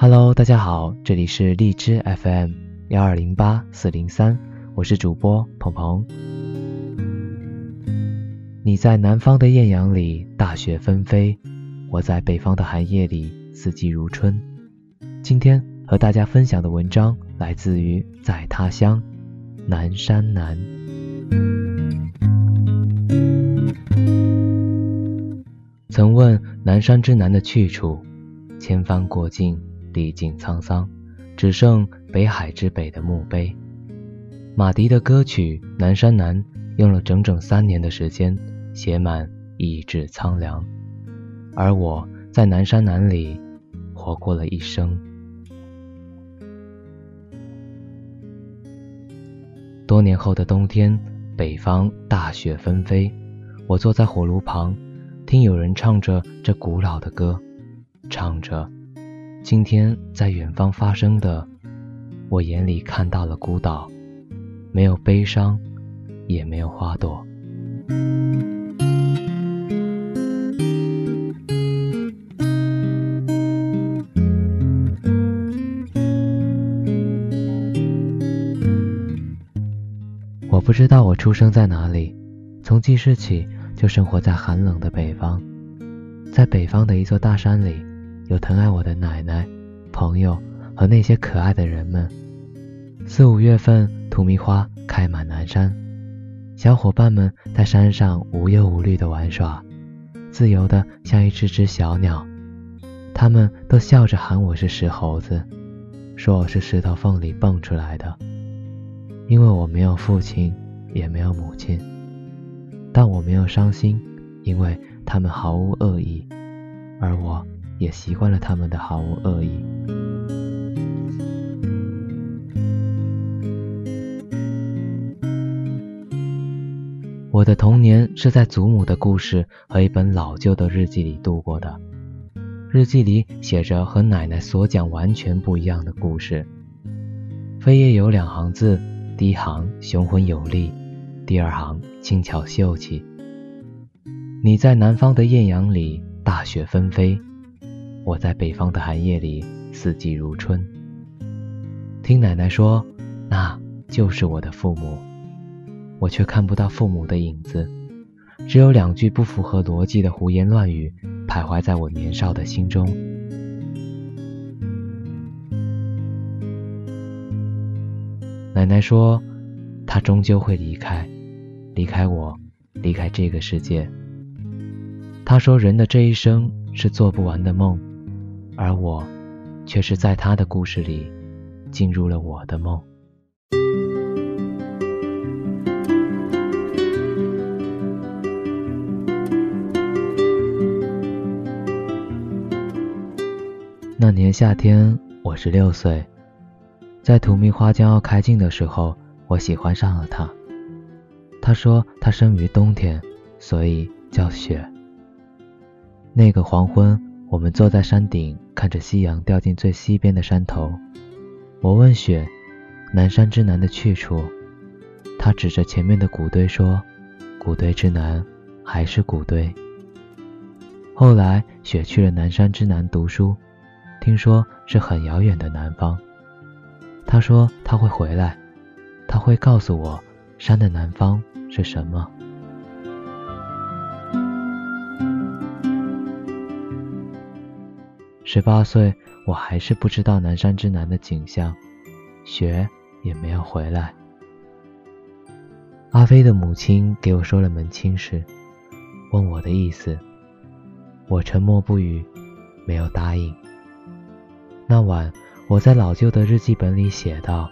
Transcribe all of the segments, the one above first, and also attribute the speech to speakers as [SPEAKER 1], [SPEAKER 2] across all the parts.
[SPEAKER 1] Hello，大家好，这里是荔枝 FM 幺二零八四零三，我是主播鹏鹏。你在南方的艳阳里大雪纷飞，我在北方的寒夜里四季如春。今天和大家分享的文章来自于在他乡南山南。曾问南山之南的去处，千帆过尽。历尽沧桑，只剩北海之北的墓碑。马迪的歌曲《南山南》用了整整三年的时间写满意志苍凉，而我在南山南里活过了一生。多年后的冬天，北方大雪纷飞，我坐在火炉旁，听有人唱着这古老的歌，唱着。今天在远方发生的，我眼里看到了孤岛，没有悲伤，也没有花朵。我不知道我出生在哪里，从记事起就生活在寒冷的北方，在北方的一座大山里。有疼爱我的奶奶、朋友和那些可爱的人们。四五月份，荼蘼花开满南山，小伙伴们在山上无忧无虑地玩耍，自由的像一只只小鸟。他们都笑着喊我是石猴子，说我是石头缝里蹦出来的。因为我没有父亲，也没有母亲，但我没有伤心，因为他们毫无恶意，而我。也习惯了他们的毫无恶意。我的童年是在祖母的故事和一本老旧的日记里度过的。日记里写着和奶奶所讲完全不一样的故事。扉页有两行字，第一行雄浑有力，第二行轻巧秀气。你在南方的艳阳里，大雪纷飞。我在北方的寒夜里，四季如春。听奶奶说，那就是我的父母，我却看不到父母的影子，只有两句不符合逻辑的胡言乱语徘徊在我年少的心中。奶奶说，她终究会离开，离开我，离开这个世界。她说，人的这一生是做不完的梦。而我，却是在他的故事里进入了我的梦。那年夏天，我十六岁，在荼蘼花将要开尽的时候，我喜欢上了他。他说他生于冬天，所以叫雪。那个黄昏。我们坐在山顶，看着夕阳掉进最西边的山头。我问雪：“南山之南的去处？”他指着前面的谷堆说：“谷堆之南，还是谷堆。”后来，雪去了南山之南读书，听说是很遥远的南方。他说他会回来，他会告诉我山的南方是什么。十八岁，我还是不知道南山之南的景象，雪也没有回来。阿飞的母亲给我说了门亲事，问我的意思，我沉默不语，没有答应。那晚，我在老旧的日记本里写道：“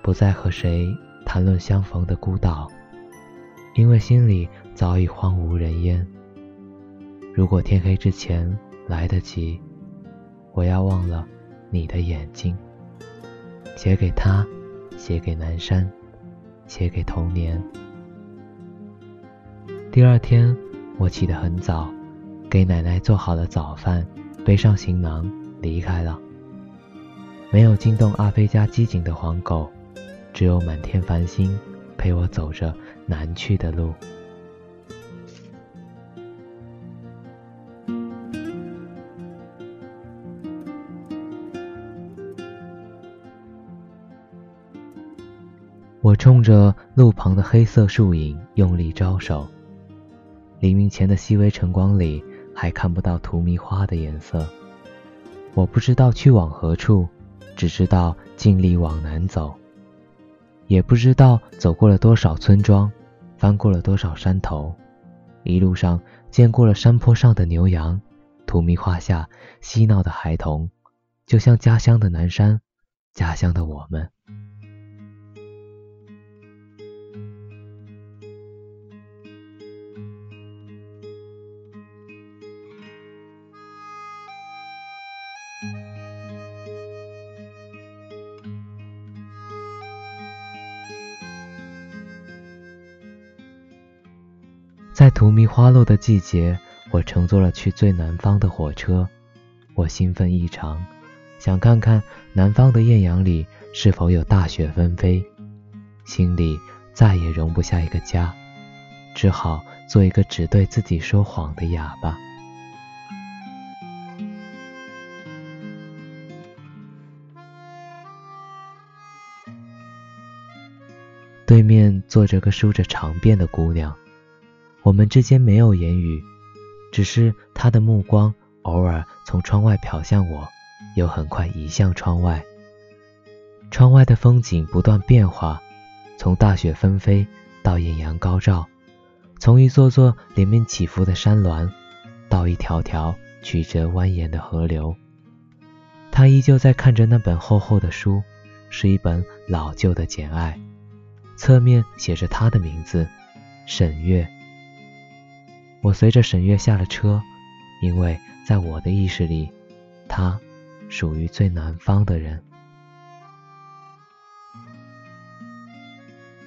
[SPEAKER 1] 不再和谁谈论相逢的孤岛，因为心里早已荒无人烟。如果天黑之前来得及。”我要忘了你的眼睛，写给他，写给南山，写给童年。第二天，我起得很早，给奶奶做好了早饭，背上行囊离开了。没有惊动阿飞家机警的黄狗，只有满天繁星陪我走着南去的路。我冲着路旁的黑色树影用力招手。黎明前的细微晨光里，还看不到荼蘼花的颜色。我不知道去往何处，只知道尽力往南走。也不知道走过了多少村庄，翻过了多少山头，一路上见过了山坡上的牛羊，荼蘼花下嬉闹的孩童，就像家乡的南山，家乡的我们。荼蘼花落的季节，我乘坐了去最南方的火车，我兴奋异常，想看看南方的艳阳里是否有大雪纷飞，心里再也容不下一个家，只好做一个只对自己说谎的哑巴。对面坐着个梳着长辫的姑娘。我们之间没有言语，只是他的目光偶尔从窗外瞟向我，又很快移向窗外。窗外的风景不断变化，从大雪纷飞到艳阳高照，从一座座连绵起伏的山峦到一条条曲折蜿蜒的河流。他依旧在看着那本厚厚的书，是一本老旧的《简爱》，侧面写着他的名字：沈月。我随着沈月下了车，因为在我的意识里，她属于最南方的人。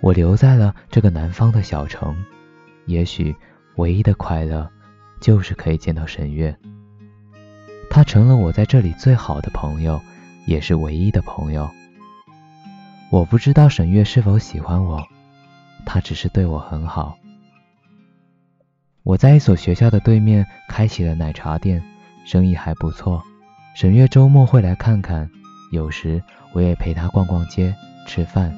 [SPEAKER 1] 我留在了这个南方的小城，也许唯一的快乐就是可以见到沈月。她成了我在这里最好的朋友，也是唯一的朋友。我不知道沈月是否喜欢我，她只是对我很好。我在一所学校的对面开起了奶茶店，生意还不错。沈月周末会来看看，有时我也陪她逛逛街、吃饭。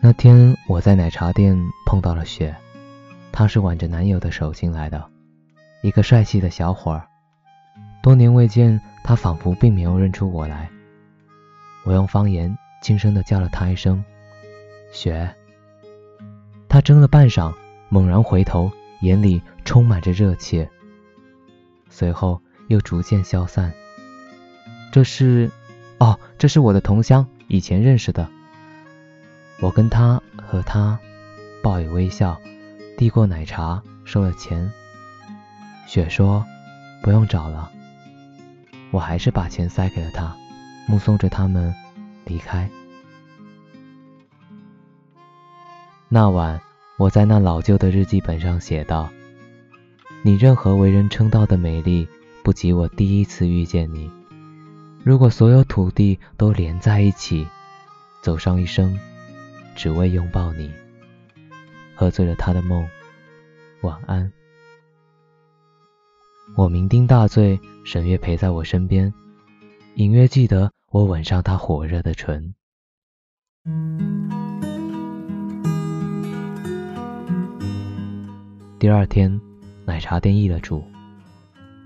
[SPEAKER 1] 那天我在奶茶店碰到了雪，她是挽着男友的手进来的，一个帅气的小伙儿。多年未见，他仿佛并没有认出我来。我用方言轻声地叫了他一声“雪”，他怔了半晌，猛然回头，眼里充满着热切，随后又逐渐消散。这是……哦，这是我的同乡，以前认识的。我跟他和他报以微笑，递过奶茶，收了钱。雪说：“不用找了。”我还是把钱塞给了他，目送着他们离开。那晚，我在那老旧的日记本上写道：“你任何为人称道的美丽，不及我第一次遇见你。如果所有土地都连在一起，走上一生，只为拥抱你。”喝醉了他的梦，晚安。我酩酊大醉，沈月陪在我身边，隐约记得我吻上她火热的唇。第二天，奶茶店易了主，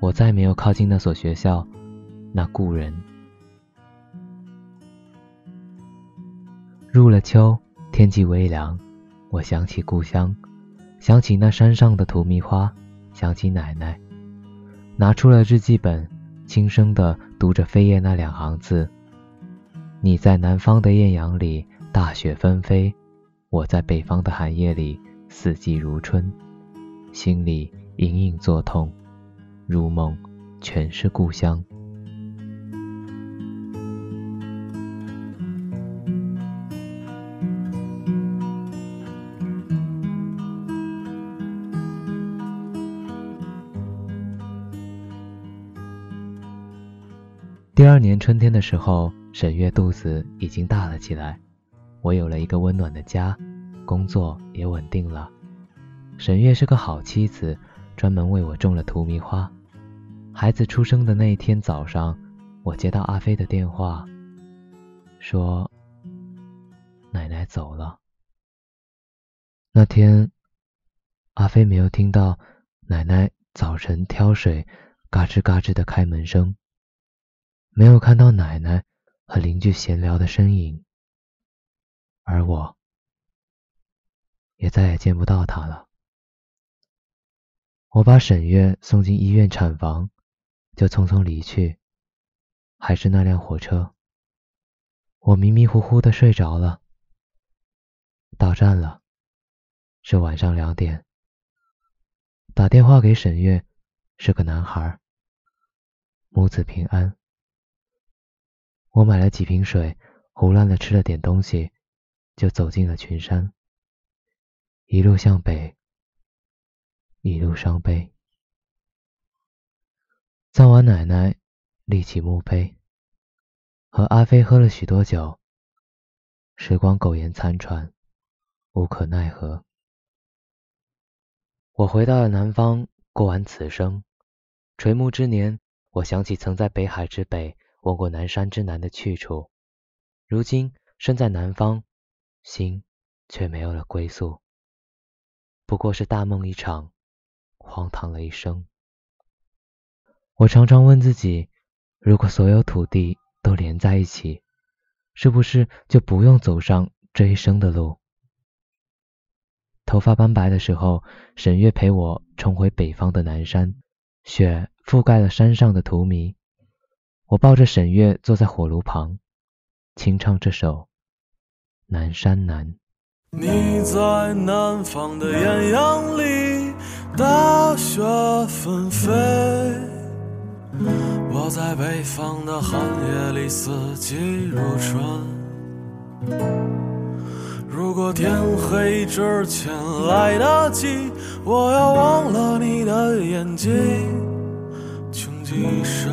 [SPEAKER 1] 我再没有靠近那所学校，那故人。入了秋，天气微凉，我想起故乡，想起那山上的荼蘼花，想起奶奶。拿出了日记本，轻声地读着扉页那两行字：“你在南方的艳阳里，大雪纷飞；我在北方的寒夜里，四季如春。”心里隐隐作痛，如梦全是故乡。第二年春天的时候，沈月肚子已经大了起来，我有了一个温暖的家，工作也稳定了。沈月是个好妻子，专门为我种了荼蘼花。孩子出生的那一天早上，我接到阿飞的电话，说奶奶走了。那天，阿飞没有听到奶奶早晨挑水嘎吱嘎吱的开门声，没有看到奶奶和邻居闲聊的身影，而我也再也见不到她了。我把沈月送进医院产房。就匆匆离去，还是那辆火车。我迷迷糊糊的睡着了。到站了，是晚上两点。打电话给沈月，是个男孩。母子平安。我买了几瓶水，胡乱的吃了点东西，就走进了群山。一路向北，一路伤悲。葬完奶奶，立起墓碑，和阿飞喝了许多酒。时光苟延残喘，无可奈何。我回到了南方，过完此生。垂暮之年，我想起曾在北海之北问过南山之南的去处。如今身在南方，心却没有了归宿，不过是大梦一场，荒唐了一生。我常常问自己，如果所有土地都连在一起，是不是就不用走上这一生的路？头发斑白的时候，沈月陪我重回北方的南山，雪覆盖了山上的荼蘼。我抱着沈月坐在火炉旁，轻唱这首《南山南》。
[SPEAKER 2] 你在南方的艳阳里，大雪纷飞。我在北方的寒夜里，四季如春。如果天黑之前来得及，我要忘了你的眼睛，穷极一生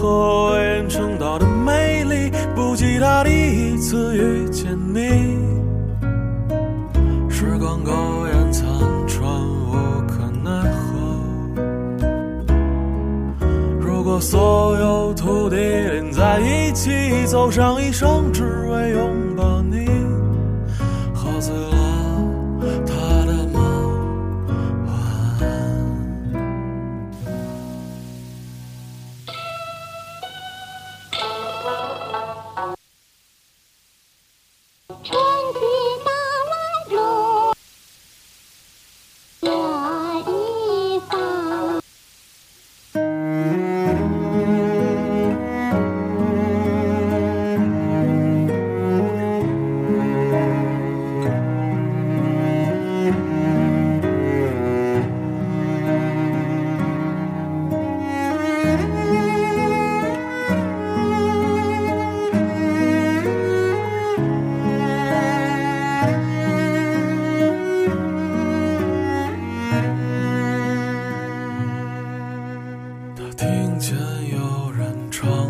[SPEAKER 2] 何为人称道的美丽，不及他第一次遇见你。时光苟延残喘，无可奈何。如果所有土地连在一起，走上一生，只为拥抱你，在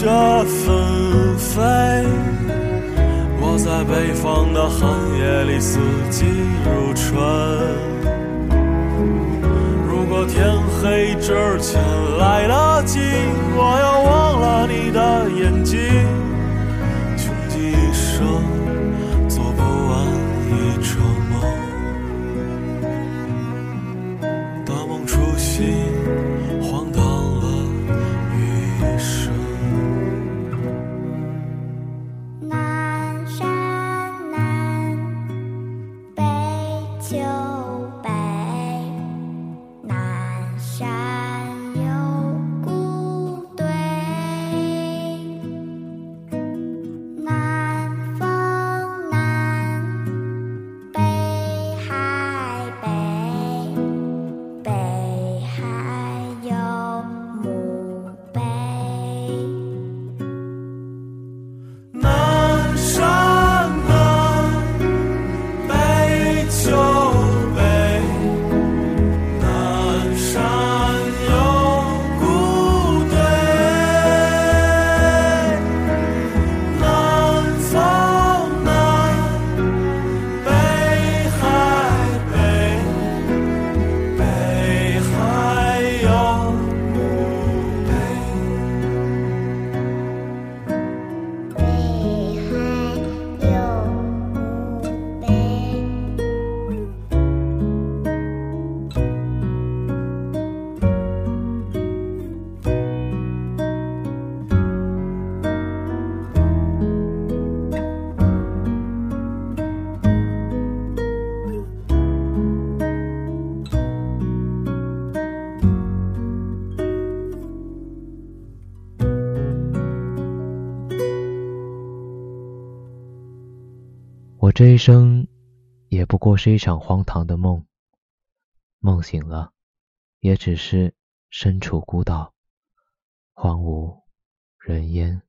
[SPEAKER 2] 雪纷飞；我在北方的寒夜里，四季如春。如果天黑之前来得及，我要忘了你的眼睛，穷极一生
[SPEAKER 3] 我这一生，也不过是一场荒唐的梦。梦醒了，也只是身处孤岛，荒无人烟。